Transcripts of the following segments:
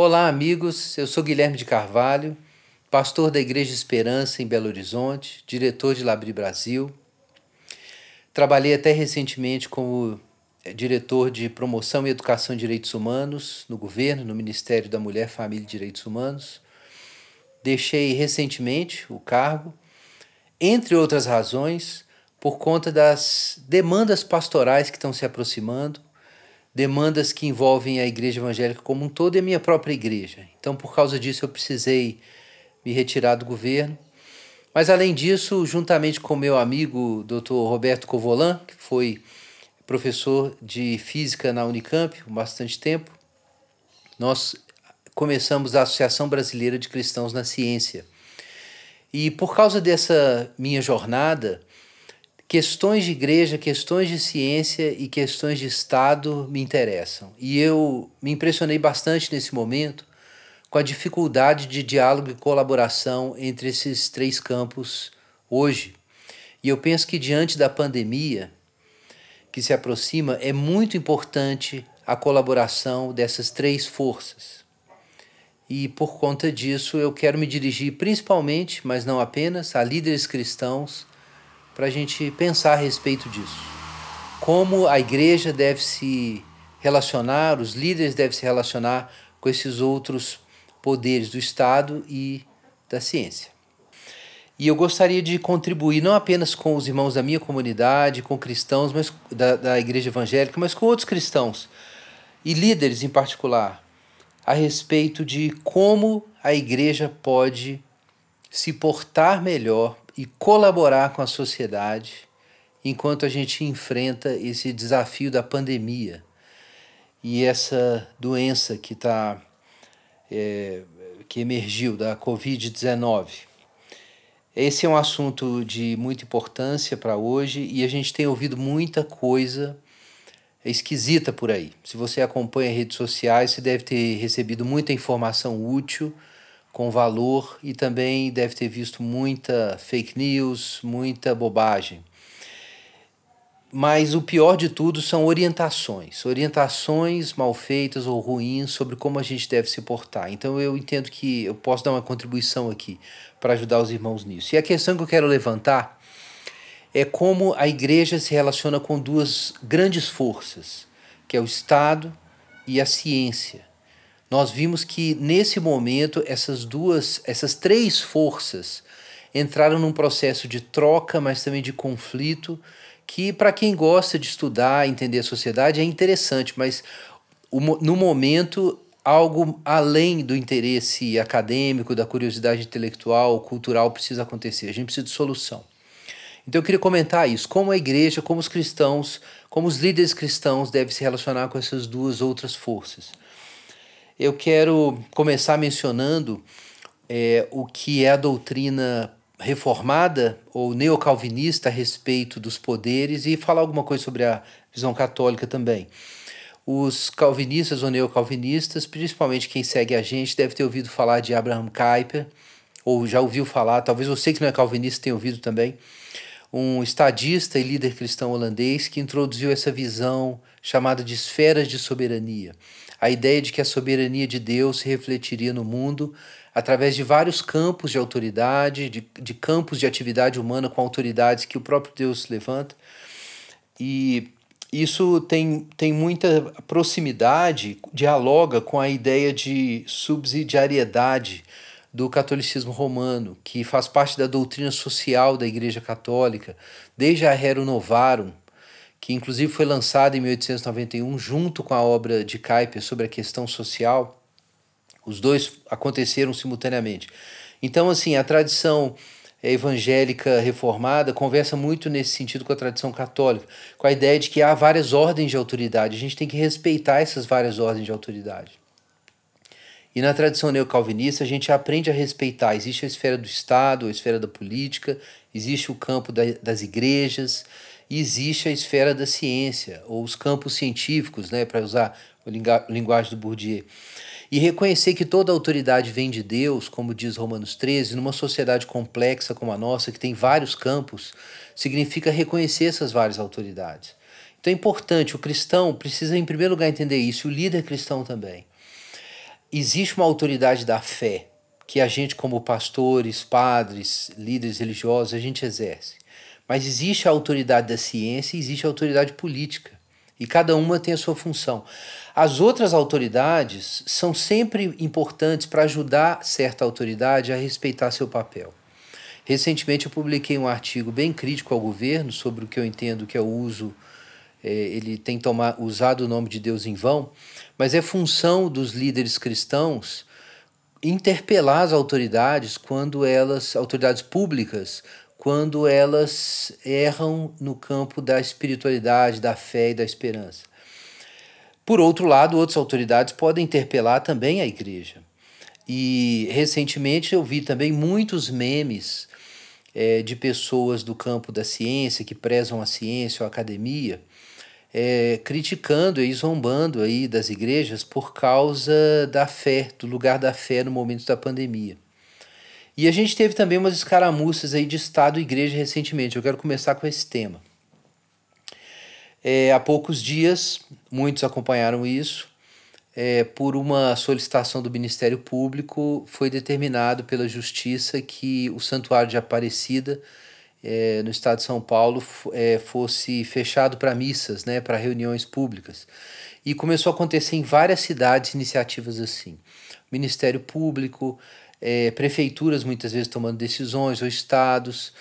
Olá, amigos. Eu sou Guilherme de Carvalho, pastor da Igreja Esperança em Belo Horizonte, diretor de Labri Brasil. Trabalhei até recentemente como eh, diretor de Promoção e Educação em Direitos Humanos no governo, no Ministério da Mulher, Família e Direitos Humanos. Deixei recentemente o cargo, entre outras razões, por conta das demandas pastorais que estão se aproximando demandas que envolvem a igreja evangélica como um todo e a minha própria igreja. Então, por causa disso, eu precisei me retirar do governo. Mas, além disso, juntamente com meu amigo Dr. Roberto Covolan, que foi professor de física na Unicamp há bastante tempo, nós começamos a Associação Brasileira de Cristãos na Ciência. E por causa dessa minha jornada, questões de igreja, questões de ciência e questões de Estado me interessam. E eu me impressionei bastante nesse momento com a dificuldade de diálogo e colaboração entre esses três campos hoje. E eu penso que diante da pandemia que se aproxima, é muito importante a colaboração dessas três forças. E por conta disso, eu quero me dirigir principalmente, mas não apenas, a líderes cristãos para a gente pensar a respeito disso. Como a igreja deve se relacionar, os líderes devem se relacionar com esses outros poderes do Estado e da ciência. E eu gostaria de contribuir não apenas com os irmãos da minha comunidade, com cristãos mas, da, da igreja evangélica, mas com outros cristãos e líderes em particular, a respeito de como a igreja pode se portar melhor e colaborar com a sociedade enquanto a gente enfrenta esse desafio da pandemia e essa doença que está é, que emergiu da Covid-19. Esse é um assunto de muita importância para hoje e a gente tem ouvido muita coisa esquisita por aí. Se você acompanha redes sociais, você deve ter recebido muita informação útil com valor e também deve ter visto muita fake news, muita bobagem. Mas o pior de tudo são orientações, orientações mal feitas ou ruins sobre como a gente deve se portar. Então eu entendo que eu posso dar uma contribuição aqui para ajudar os irmãos nisso. E a questão que eu quero levantar é como a igreja se relaciona com duas grandes forças, que é o Estado e a ciência nós vimos que nesse momento essas duas, essas três forças entraram num processo de troca, mas também de conflito, que para quem gosta de estudar, entender a sociedade é interessante, mas no momento algo além do interesse acadêmico, da curiosidade intelectual, cultural precisa acontecer. A gente precisa de solução. Então eu queria comentar isso, como a igreja, como os cristãos, como os líderes cristãos devem se relacionar com essas duas outras forças eu quero começar mencionando é, o que é a doutrina reformada ou neocalvinista a respeito dos poderes e falar alguma coisa sobre a visão católica também. Os calvinistas ou neocalvinistas, principalmente quem segue a gente, deve ter ouvido falar de Abraham Kuyper, ou já ouviu falar, talvez você que não é calvinista tenha ouvido também, um estadista e líder cristão holandês que introduziu essa visão chamada de esferas de soberania a ideia de que a soberania de Deus se refletiria no mundo através de vários campos de autoridade, de, de campos de atividade humana com autoridades que o próprio Deus levanta. E isso tem, tem muita proximidade, dialoga com a ideia de subsidiariedade do catolicismo romano, que faz parte da doutrina social da Igreja Católica, desde a Rerum Novarum, que inclusive foi lançada em 1891 junto com a obra de Kuyper sobre a questão social. Os dois aconteceram simultaneamente. Então, assim, a tradição evangélica reformada conversa muito nesse sentido com a tradição católica, com a ideia de que há várias ordens de autoridade, a gente tem que respeitar essas várias ordens de autoridade. E na tradição neocalvinista a gente aprende a respeitar. Existe a esfera do Estado, a esfera da política, existe o campo da, das igrejas, e existe a esfera da ciência, ou os campos científicos, né, para usar a linguagem do Bourdieu. E reconhecer que toda autoridade vem de Deus, como diz Romanos 13, numa sociedade complexa como a nossa, que tem vários campos, significa reconhecer essas várias autoridades. Então é importante, o cristão precisa, em primeiro lugar, entender isso, o líder cristão também. existe uma autoridade da fé que a gente, como pastores, padres, líderes religiosos, a gente exerce. Mas existe a autoridade da ciência e existe a autoridade política. E cada uma tem a sua função. As outras autoridades são sempre importantes para ajudar certa autoridade a respeitar seu papel. Recentemente eu publiquei um artigo bem crítico ao governo sobre o que eu entendo que é o uso, é, ele tem tomar, usado o nome de Deus em vão, mas é função dos líderes cristãos interpelar as autoridades quando elas, autoridades públicas, quando elas erram no campo da espiritualidade, da fé e da esperança. Por outro lado, outras autoridades podem interpelar também a igreja. E recentemente eu vi também muitos memes é, de pessoas do campo da ciência, que prezam a ciência ou a academia, é, criticando e zombando aí das igrejas por causa da fé, do lugar da fé no momento da pandemia. E a gente teve também umas escaramuças aí de Estado e igreja recentemente. Eu quero começar com esse tema. É, há poucos dias, muitos acompanharam isso, é, por uma solicitação do Ministério Público, foi determinado pela Justiça que o Santuário de Aparecida, é, no estado de São Paulo, é, fosse fechado para missas, né, para reuniões públicas. E começou a acontecer em várias cidades iniciativas assim. Ministério Público, é, prefeituras muitas vezes tomando decisões, ou estados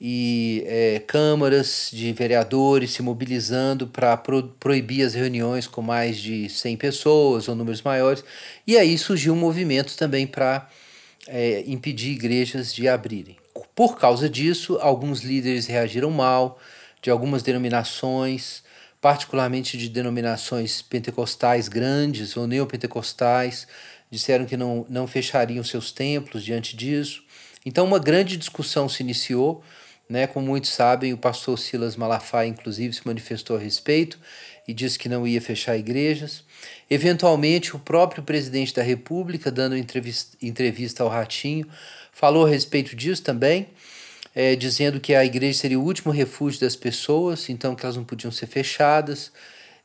e é, câmaras de vereadores se mobilizando para pro, proibir as reuniões com mais de 100 pessoas ou números maiores. E aí surgiu um movimento também para é, impedir igrejas de abrirem. Por causa disso, alguns líderes reagiram mal, de algumas denominações, particularmente de denominações pentecostais grandes ou neopentecostais, disseram que não, não fechariam seus templos diante disso. Então, uma grande discussão se iniciou né? Como muitos sabem, o pastor Silas Malafaia, inclusive, se manifestou a respeito e disse que não ia fechar igrejas. Eventualmente, o próprio presidente da República, dando entrevista, entrevista ao Ratinho, falou a respeito disso também, é, dizendo que a igreja seria o último refúgio das pessoas, então que elas não podiam ser fechadas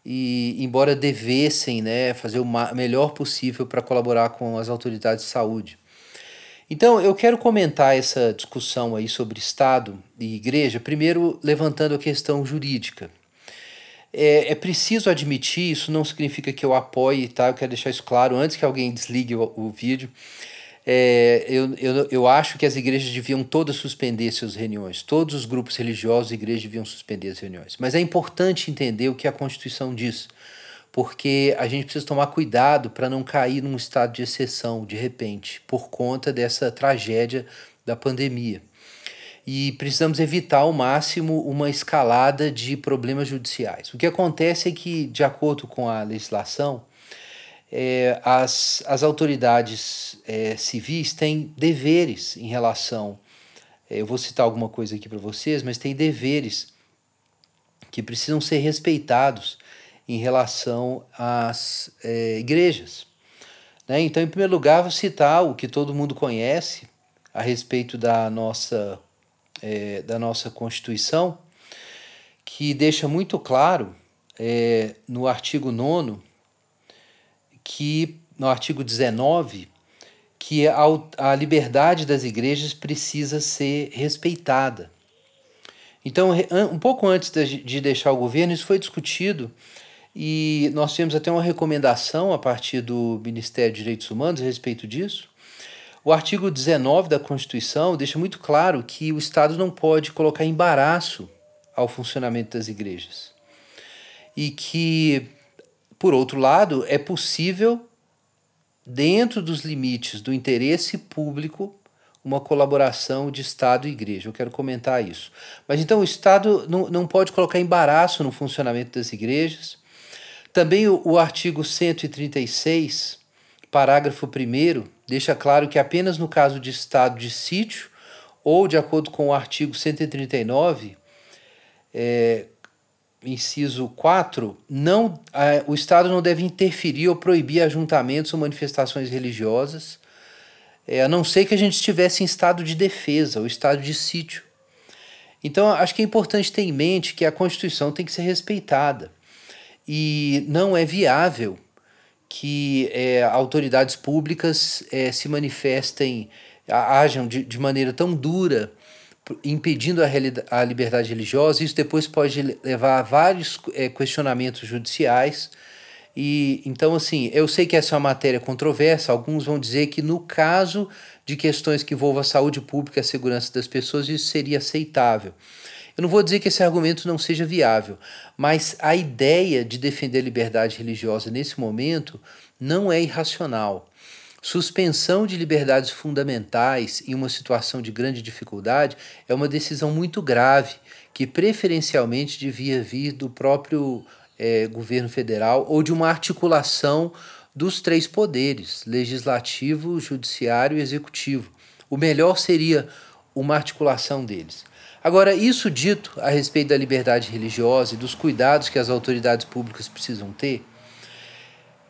e embora devessem né, fazer o melhor possível para colaborar com as autoridades de saúde. Então, eu quero comentar essa discussão aí sobre Estado e Igreja, primeiro levantando a questão jurídica. É, é preciso admitir, isso não significa que eu apoie, tá? Eu quero deixar isso claro antes que alguém desligue o, o vídeo. É, eu, eu, eu acho que as igrejas deviam todas suspender suas reuniões. Todos os grupos religiosos e igrejas deviam suspender as reuniões. Mas é importante entender o que a Constituição diz porque a gente precisa tomar cuidado para não cair num estado de exceção de repente, por conta dessa tragédia da pandemia. E precisamos evitar ao máximo uma escalada de problemas judiciais. O que acontece é que, de acordo com a legislação, é, as, as autoridades é, civis têm deveres em relação. É, eu vou citar alguma coisa aqui para vocês, mas tem deveres que precisam ser respeitados em relação às é, igrejas. Né? Então, em primeiro lugar, vou citar o que todo mundo conhece a respeito da nossa, é, da nossa Constituição, que deixa muito claro é, no artigo 9 que no artigo 19 que a, a liberdade das igrejas precisa ser respeitada. Então, um pouco antes de deixar o governo, isso foi discutido e nós temos até uma recomendação a partir do Ministério de Direitos Humanos a respeito disso. O artigo 19 da Constituição deixa muito claro que o Estado não pode colocar embaraço ao funcionamento das igrejas. E que, por outro lado, é possível, dentro dos limites do interesse público, uma colaboração de Estado e igreja. Eu quero comentar isso. Mas então o Estado não, não pode colocar embaraço no funcionamento das igrejas, também o, o artigo 136, parágrafo 1, deixa claro que apenas no caso de estado de sítio ou de acordo com o artigo 139, é, inciso 4, não, a, o Estado não deve interferir ou proibir ajuntamentos ou manifestações religiosas, é, a não ser que a gente estivesse em estado de defesa ou estado de sítio. Então, acho que é importante ter em mente que a Constituição tem que ser respeitada. E não é viável que é, autoridades públicas é, se manifestem, ajam de, de maneira tão dura, impedindo a, a liberdade religiosa. Isso depois pode levar a vários é, questionamentos judiciais. E então, assim, eu sei que essa é uma matéria controversa. Alguns vão dizer que no caso de questões que envolvam a saúde pública e a segurança das pessoas, isso seria aceitável. Eu não vou dizer que esse argumento não seja viável, mas a ideia de defender a liberdade religiosa nesse momento não é irracional. Suspensão de liberdades fundamentais em uma situação de grande dificuldade é uma decisão muito grave, que preferencialmente devia vir do próprio é, governo federal ou de uma articulação dos três poderes: legislativo, judiciário e executivo. O melhor seria uma articulação deles. Agora, isso dito a respeito da liberdade religiosa e dos cuidados que as autoridades públicas precisam ter,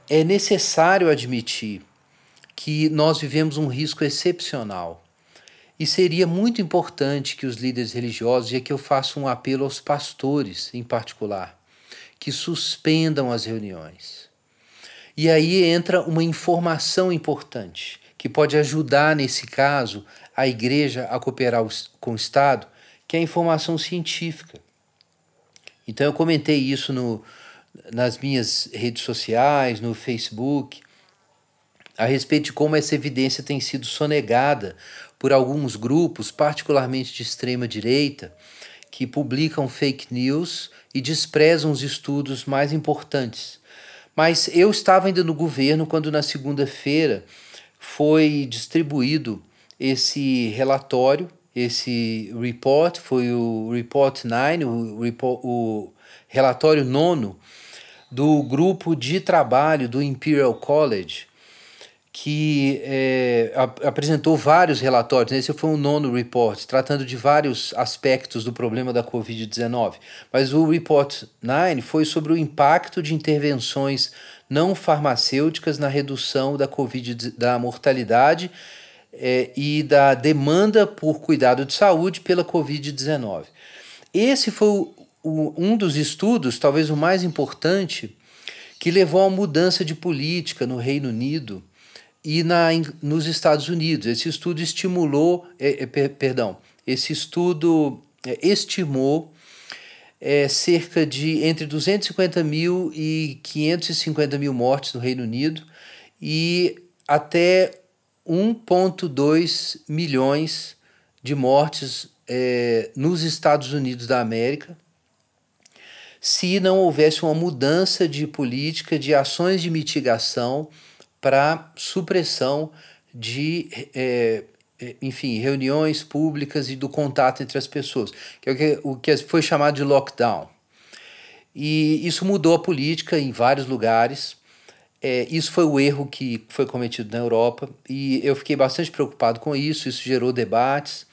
é necessário admitir que nós vivemos um risco excepcional. E seria muito importante que os líderes religiosos, e aqui eu faço um apelo aos pastores em particular, que suspendam as reuniões. E aí entra uma informação importante, que pode ajudar, nesse caso, a igreja a cooperar com o Estado que é a informação científica. Então eu comentei isso no, nas minhas redes sociais, no Facebook, a respeito de como essa evidência tem sido sonegada por alguns grupos, particularmente de extrema direita, que publicam fake news e desprezam os estudos mais importantes. Mas eu estava ainda no governo quando na segunda-feira foi distribuído esse relatório esse report, foi o Report 9, o, o relatório nono do grupo de trabalho do Imperial College, que é, apresentou vários relatórios. Esse foi o nono report, tratando de vários aspectos do problema da Covid-19. Mas o Report 9 foi sobre o impacto de intervenções não farmacêuticas na redução da COVID, da mortalidade é, e da demanda por cuidado de saúde pela Covid-19. Esse foi o, o, um dos estudos, talvez o mais importante, que levou uma mudança de política no Reino Unido e na, nos Estados Unidos. Esse estudo estimulou, é, é, per, perdão, esse estudo é, estimou é, cerca de entre 250 mil e 550 mil mortes no Reino Unido e até 1,2 milhões de mortes é, nos Estados Unidos da América se não houvesse uma mudança de política, de ações de mitigação para supressão de, é, enfim, reuniões públicas e do contato entre as pessoas, que é o que, o que foi chamado de lockdown. E isso mudou a política em vários lugares. É, isso foi o erro que foi cometido na Europa e eu fiquei bastante preocupado com isso. Isso gerou debates,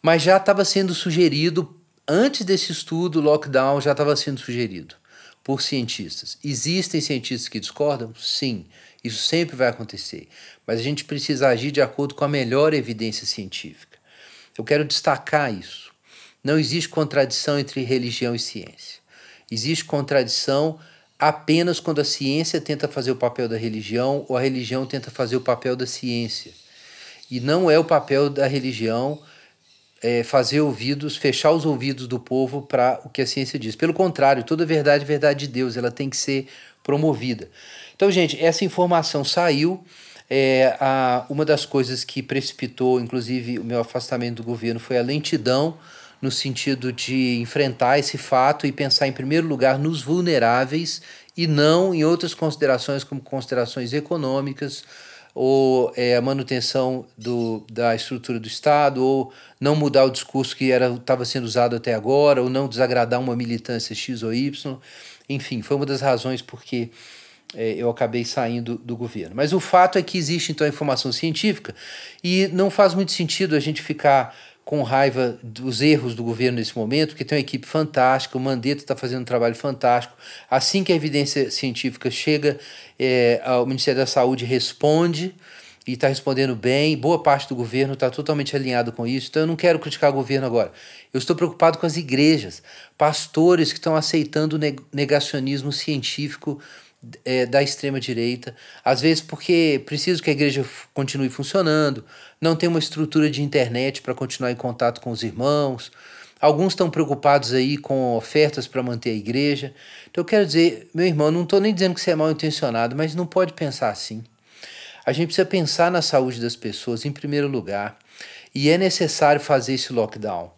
mas já estava sendo sugerido, antes desse estudo, lockdown já estava sendo sugerido por cientistas. Existem cientistas que discordam? Sim, isso sempre vai acontecer, mas a gente precisa agir de acordo com a melhor evidência científica. Eu quero destacar isso. Não existe contradição entre religião e ciência. Existe contradição apenas quando a ciência tenta fazer o papel da religião ou a religião tenta fazer o papel da ciência. E não é o papel da religião é, fazer ouvidos, fechar os ouvidos do povo para o que a ciência diz. Pelo contrário, toda verdade é verdade de Deus, ela tem que ser promovida. Então, gente, essa informação saiu. É, a, uma das coisas que precipitou, inclusive, o meu afastamento do governo foi a lentidão no sentido de enfrentar esse fato e pensar, em primeiro lugar, nos vulneráveis e não em outras considerações, como considerações econômicas ou é, a manutenção do, da estrutura do Estado, ou não mudar o discurso que estava sendo usado até agora, ou não desagradar uma militância X ou Y. Enfim, foi uma das razões porque é, eu acabei saindo do governo. Mas o fato é que existe então a informação científica e não faz muito sentido a gente ficar com raiva dos erros do governo nesse momento, porque tem uma equipe fantástica, o Mandetta está fazendo um trabalho fantástico. Assim que a evidência científica chega, é, o Ministério da Saúde responde e está respondendo bem. Boa parte do governo está totalmente alinhado com isso. Então eu não quero criticar o governo agora. Eu estou preocupado com as igrejas, pastores que estão aceitando o negacionismo científico é, da extrema-direita, às vezes porque preciso que a igreja continue funcionando, não tem uma estrutura de internet para continuar em contato com os irmãos, alguns estão preocupados aí com ofertas para manter a igreja. Então eu quero dizer, meu irmão, não estou nem dizendo que você é mal intencionado, mas não pode pensar assim. A gente precisa pensar na saúde das pessoas em primeiro lugar e é necessário fazer esse lockdown.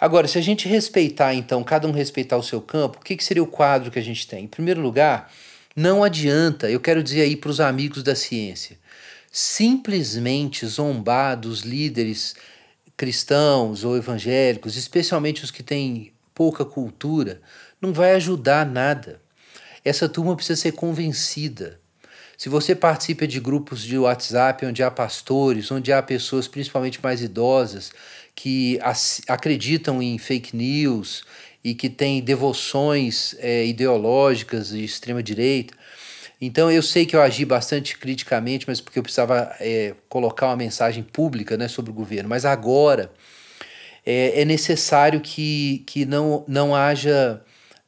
Agora, se a gente respeitar, então, cada um respeitar o seu campo, o que, que seria o quadro que a gente tem? Em primeiro lugar, não adianta, eu quero dizer aí para os amigos da ciência, simplesmente zombar dos líderes cristãos ou evangélicos, especialmente os que têm pouca cultura, não vai ajudar nada. Essa turma precisa ser convencida. Se você participa de grupos de WhatsApp onde há pastores, onde há pessoas principalmente mais idosas que acreditam em fake news e que têm devoções é, ideológicas de extrema direita, então eu sei que eu agi bastante criticamente, mas porque eu precisava é, colocar uma mensagem pública né, sobre o governo. Mas agora é, é necessário que, que não, não haja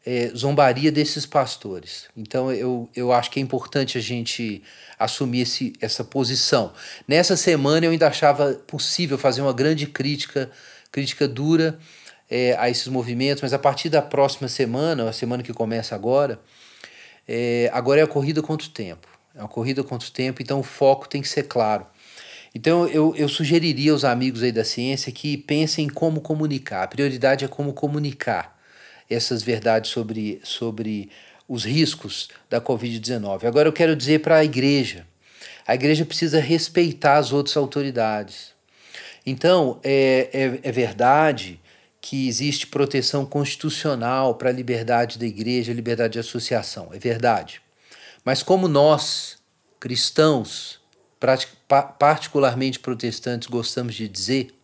é, zombaria desses pastores. Então eu, eu acho que é importante a gente assumir esse, essa posição. Nessa semana eu ainda achava possível fazer uma grande crítica, crítica dura é, a esses movimentos, mas a partir da próxima semana, a semana que começa agora, é, agora é a corrida contra o tempo. É uma corrida contra o tempo, então o foco tem que ser claro. Então eu, eu sugeriria aos amigos aí da ciência que pensem em como comunicar. A prioridade é como comunicar essas verdades sobre, sobre os riscos da Covid-19. Agora eu quero dizer para a igreja: a igreja precisa respeitar as outras autoridades. Então, é, é, é verdade que existe proteção constitucional para a liberdade da igreja, liberdade de associação. É verdade. Mas como nós, cristãos, particularmente protestantes, gostamos de dizer,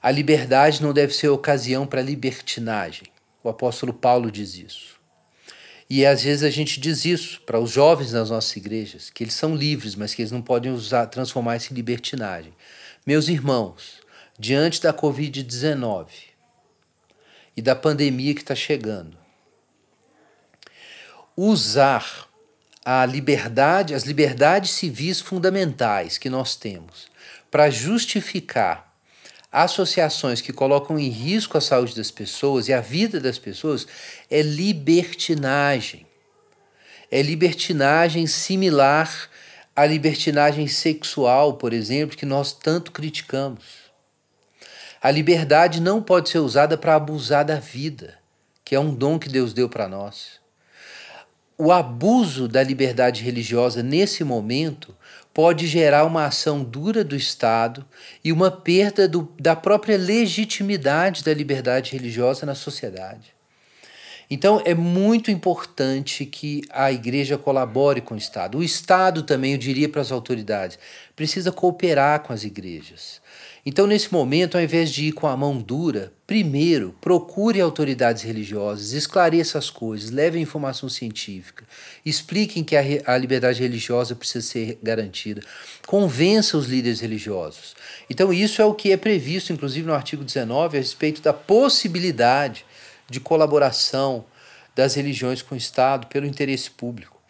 a liberdade não deve ser ocasião para libertinagem. O apóstolo Paulo diz isso. E às vezes a gente diz isso para os jovens nas nossas igrejas, que eles são livres, mas que eles não podem usar, transformar isso em libertinagem. Meus irmãos, diante da Covid-19 e da pandemia que está chegando, usar a liberdade, as liberdades civis fundamentais que nós temos para justificar associações que colocam em risco a saúde das pessoas e a vida das pessoas é libertinagem. É libertinagem similar à libertinagem sexual, por exemplo, que nós tanto criticamos. A liberdade não pode ser usada para abusar da vida, que é um dom que Deus deu para nós. O abuso da liberdade religiosa nesse momento pode gerar uma ação dura do Estado e uma perda do, da própria legitimidade da liberdade religiosa na sociedade. Então é muito importante que a igreja colabore com o Estado. O Estado também, eu diria para as autoridades, precisa cooperar com as igrejas. Então, nesse momento, ao invés de ir com a mão dura, primeiro procure autoridades religiosas, esclareça as coisas, leve a informação científica, expliquem que a, a liberdade religiosa precisa ser garantida, convença os líderes religiosos. Então, isso é o que é previsto, inclusive, no artigo 19, a respeito da possibilidade de colaboração das religiões com o Estado pelo interesse público.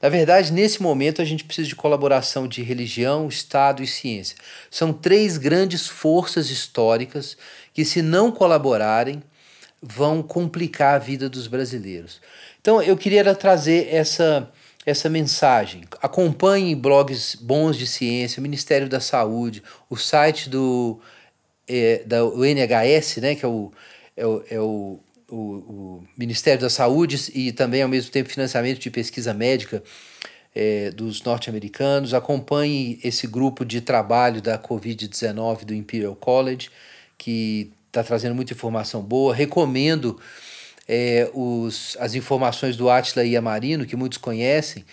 Na verdade, nesse momento, a gente precisa de colaboração de religião, Estado e ciência. São três grandes forças históricas que, se não colaborarem, vão complicar a vida dos brasileiros. Então, eu queria trazer essa, essa mensagem. Acompanhe blogs bons de ciência, o Ministério da Saúde, o site do, é, da, o NHS, né, que é o, é o, é o o, o, Ministério da Saúde e também, ao mesmo tempo, financiamento de pesquisa médica é, dos norte-americanos. Acompanhe esse grupo de trabalho da Covid-19 do Imperial College, que está trazendo muita informação boa. Recomendo é, os, as informações do Atila Iamarino, que muitos conhecem.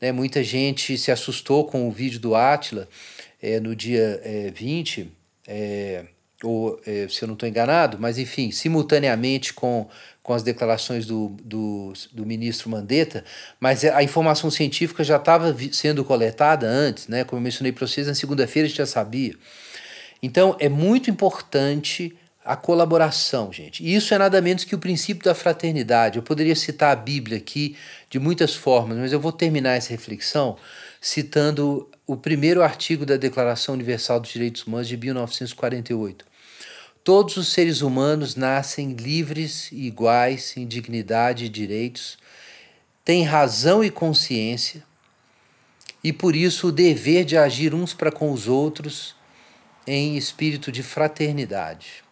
Né? Muita gente se assustou com o vídeo do Atila é, no dia é, 20. É, ou é, se eu não estou enganado, mas enfim, simultaneamente com, com as declarações do, do, do ministro Mandetta, mas a informação científica já estava sendo coletada antes, né? como eu mencionei para vocês, na segunda-feira a gente já sabia. Então é muito importante a colaboração, gente. E isso é nada menos que o princípio da fraternidade. Eu poderia citar a Bíblia aqui de muitas formas, mas eu vou terminar essa reflexão citando o primeiro artigo da Declaração Universal dos Direitos Humanos de 1948. Todos os seres humanos nascem livres e iguais em dignidade e direitos, têm razão e consciência, e por isso o dever de agir uns para com os outros em espírito de fraternidade.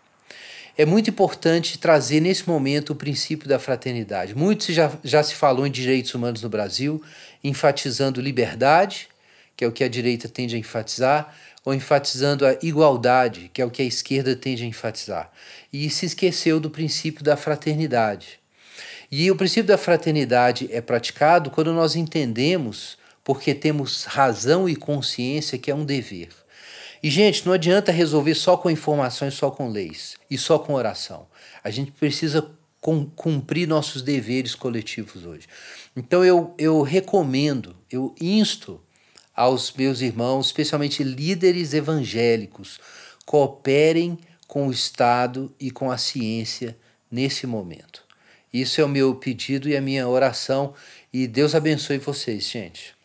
É muito importante trazer nesse momento o princípio da fraternidade. Muito já, já se falou em direitos humanos no Brasil, enfatizando liberdade, que é o que a direita tende a enfatizar, ou enfatizando a igualdade, que é o que a esquerda tende a enfatizar. E se esqueceu do princípio da fraternidade. E o princípio da fraternidade é praticado quando nós entendemos, porque temos razão e consciência, que é um dever. E, gente, não adianta resolver só com informações, só com leis e só com oração. A gente precisa cumprir nossos deveres coletivos hoje. Então, eu, eu recomendo, eu insto aos meus irmãos, especialmente líderes evangélicos, cooperem com o Estado e com a ciência nesse momento. Isso é o meu pedido e a minha oração. E Deus abençoe vocês, gente.